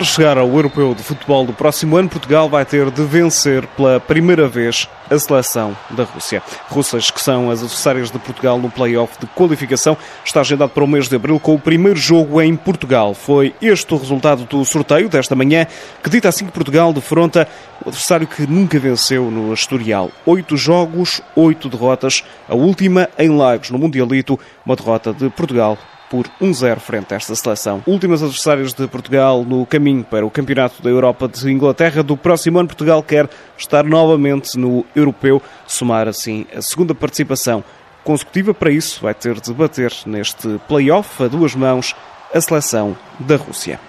chegar ao Europeu de Futebol do próximo ano, Portugal vai ter de vencer pela primeira vez a seleção da Rússia. Russas que são as adversárias de Portugal no play-off de qualificação está agendado para o mês de abril com o primeiro jogo em Portugal. Foi este o resultado do sorteio desta manhã, que dita assim que Portugal defronta o adversário que nunca venceu no historial. Oito jogos, oito derrotas, a última em Lagos, no Mundialito, uma derrota de Portugal por 1-0 frente a esta seleção. Últimas adversárias de Portugal no caminho para o Campeonato da Europa de Inglaterra. Do próximo ano, Portugal quer estar novamente no Europeu, somar assim a segunda participação consecutiva. Para isso, vai ter de bater neste play-off a duas mãos a seleção da Rússia.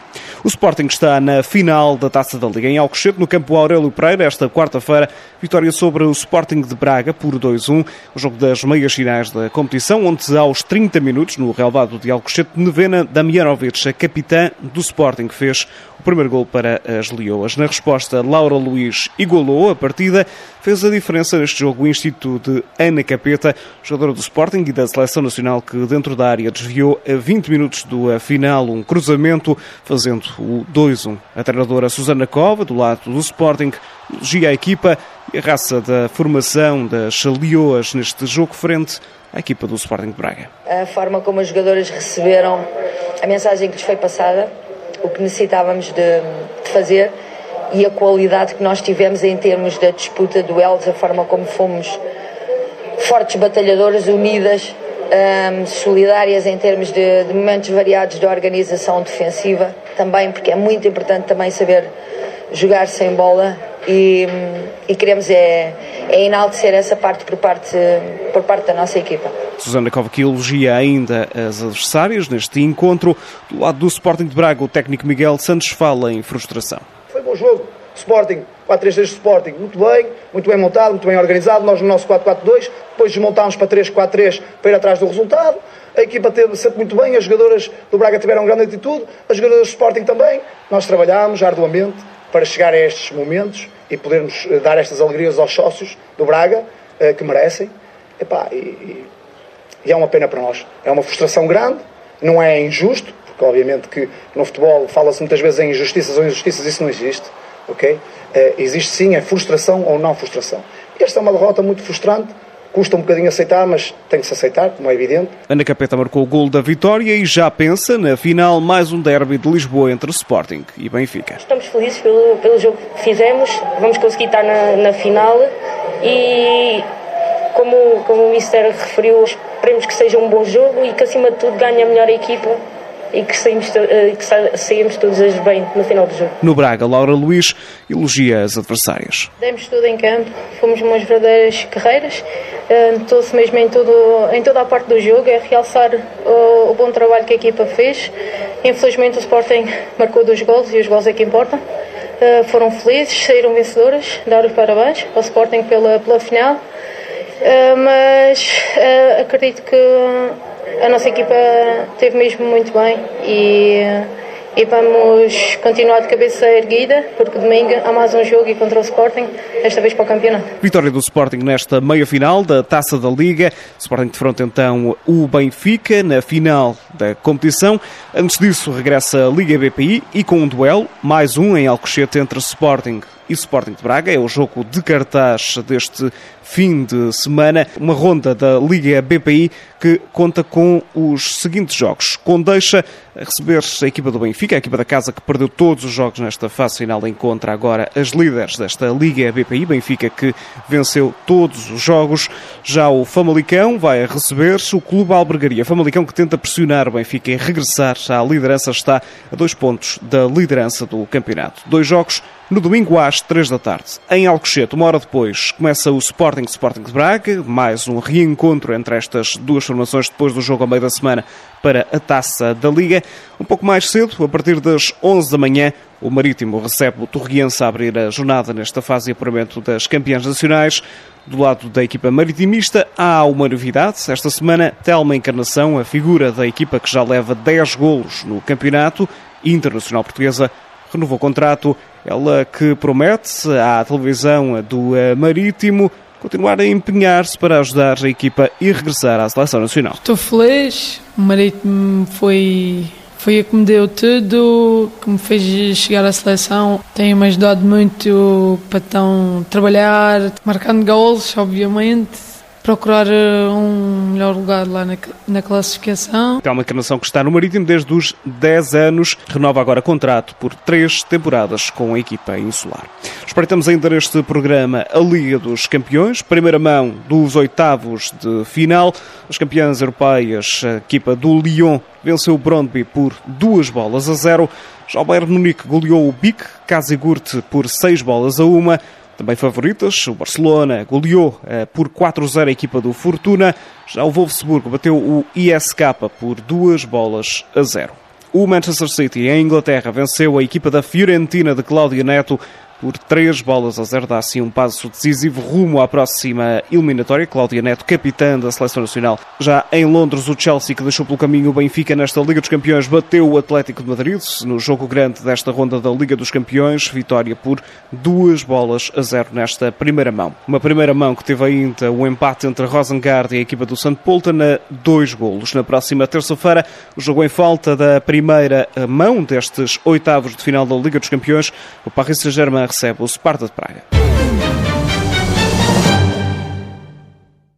O Sporting está na final da Taça da Liga em Alcochete, no campo Aurélio Pereira, esta quarta-feira. Vitória sobre o Sporting de Braga por 2-1. O jogo das meias finais da competição, onde aos 30 minutos, no relvado de Alcochete, Nevena Damianovic, a capitã do Sporting, fez o primeiro gol para as Leoas. Na resposta, Laura Luiz igualou a partida, fez a diferença neste jogo o Instituto de Ana Capeta, jogadora do Sporting e da Seleção Nacional, que dentro da área desviou a 20 minutos do final um cruzamento, fazendo o 2-1. A treinadora Susana Cova, do lado do Sporting, elogia a equipa e a raça da formação das Leoas neste jogo frente à equipa do Sporting de Braga. A forma como as jogadoras receberam a mensagem que lhes foi passada, o que necessitávamos de, de fazer e a qualidade que nós tivemos em termos da disputa duelos, a forma como fomos fortes batalhadoras, unidas, um, solidárias em termos de, de, momentos variados de organização defensiva, também porque é muito importante também saber jogar sem bola e, e queremos é, é enaltecer essa parte por parte, por parte da nossa equipa. Susana Cova que elogia ainda as adversárias neste encontro. Do lado do Sporting de Braga, o técnico Miguel Santos fala em frustração. Foi bom jogo. Sporting, 4-3-3 Sporting, muito bem, muito bem montado, muito bem organizado. Nós no nosso 4-4-2, depois desmontámos para 3-4-3 para ir atrás do resultado. A equipa teve sempre muito bem, as jogadoras do Braga tiveram grande atitude, as jogadoras do Sporting também. Nós trabalhámos arduamente para chegar a estes momentos e podermos dar estas alegrias aos sócios do Braga, que merecem. Epá, e, e é uma pena para nós. É uma frustração grande, não é injusto, porque obviamente que no futebol fala-se muitas vezes em injustiças ou injustiças, isso não existe, ok? Uh, existe sim a frustração ou não frustração. Esta é uma derrota muito frustrante, custa um bocadinho aceitar, mas tem que se aceitar, como é evidente. Ana Capeta marcou o gol da vitória e já pensa na final mais um derby de Lisboa entre Sporting e Benfica. Estamos felizes pelo, pelo jogo que fizemos, vamos conseguir estar na, na final e como, como o Mister referiu, esperemos que seja um bom jogo e que acima de tudo ganhe a melhor equipa e que saímos, que saímos todos bem no final do jogo. No Braga, Laura Luiz elogia as adversárias. Demos tudo em campo, fomos umas verdadeiras carreiras, notou-se mesmo em, todo, em toda a parte do jogo, é realçar o, o, bom trabalho que a equipa fez. Infelizmente o Sporting marcou dois gols e os gols é que importam. Uh, foram felizes, saíram vencedoras, dar os parabéns ao Sporting pela, pela final. Uh, mas uh, acredito que a nossa equipa teve mesmo muito bem e, e vamos continuar de cabeça erguida, porque domingo há mais um jogo e contra o Sporting, desta vez para o campeonato. Vitória do Sporting nesta meia-final da Taça da Liga. Sporting de fronte então o Benfica na final da competição. Antes disso regressa a Liga BPI e com um duelo, mais um em Alcochete entre Sporting e Sporting de Braga. É o jogo de cartaz deste fim de semana. Uma ronda da Liga BPI que conta com os seguintes jogos. Condeixa a receber a equipa do Benfica, a equipa da casa que perdeu todos os jogos nesta fase final, encontra agora as líderes desta Liga BPI. Benfica que venceu todos os jogos. Já o Famalicão vai receber o Clube Albergaria. Famalicão que tenta pressionar o Benfica em regressar à liderança, está a dois pontos da liderança do campeonato. Dois jogos no domingo às três da tarde. Em Alcochete, uma hora depois, começa o Sporting Sporting de Braga, mais um reencontro entre estas duas formações depois do jogo ao meio da semana para a Taça da Liga. Um pouco mais cedo, a partir das 11 da manhã, o Marítimo recebe o Torriense a abrir a jornada nesta fase de apuramento das campeãs nacionais. Do lado da equipa maritimista, há uma novidade. Esta semana, Telma Encarnação, a figura da equipa que já leva 10 golos no campeonato internacional portuguesa, renovou o contrato. Ela que promete à televisão do eh, Marítimo continuar a empenhar-se para ajudar a equipa e regressar à seleção nacional. Estou feliz, o Marítimo foi, Foi a que me deu tudo, que me fez chegar à seleção. Tem-me ajudado muito para tão trabalhar, marcando gols, obviamente procurar eh, um melhor lugar lá na, na classificação. É uma encarnação que está no Marítimo desde os 10 anos, renova agora contrato por três temporadas com a equipa insular. Espreitamos ainda neste programa a Liga dos Campeões, primeira mão dos oitavos de final. As campeãs europeias, a equipa do Lyon venceu o Brondby por duas bolas a zero. Já o Bayern Munique goleou o BIC, Casigurte por seis bolas a uma. Também favoritas, o Barcelona goleou eh, por 4-0 a equipa do Fortuna. Já o Wolfsburgo bateu o ISK por duas bolas a zero. O Manchester City, em Inglaterra, venceu a equipa da Fiorentina de Cláudio Neto por 3 bolas a 0. Dá assim um passo decisivo rumo à próxima eliminatória. Cláudia Neto, capitã da Seleção Nacional. Já em Londres, o Chelsea, que deixou pelo caminho o Benfica nesta Liga dos Campeões, bateu o Atlético de Madrid no jogo grande desta ronda da Liga dos Campeões. Vitória por 2 bolas a 0 nesta primeira mão. Uma primeira mão que teve ainda o um empate entre Rosengard e a equipa do St. Polten a dois golos. Na próxima terça-feira, o jogo em falta da primeira mão destes oitavos de final da Liga dos Campeões, o Paris Saint-Germain recebe o Sparta de Praga.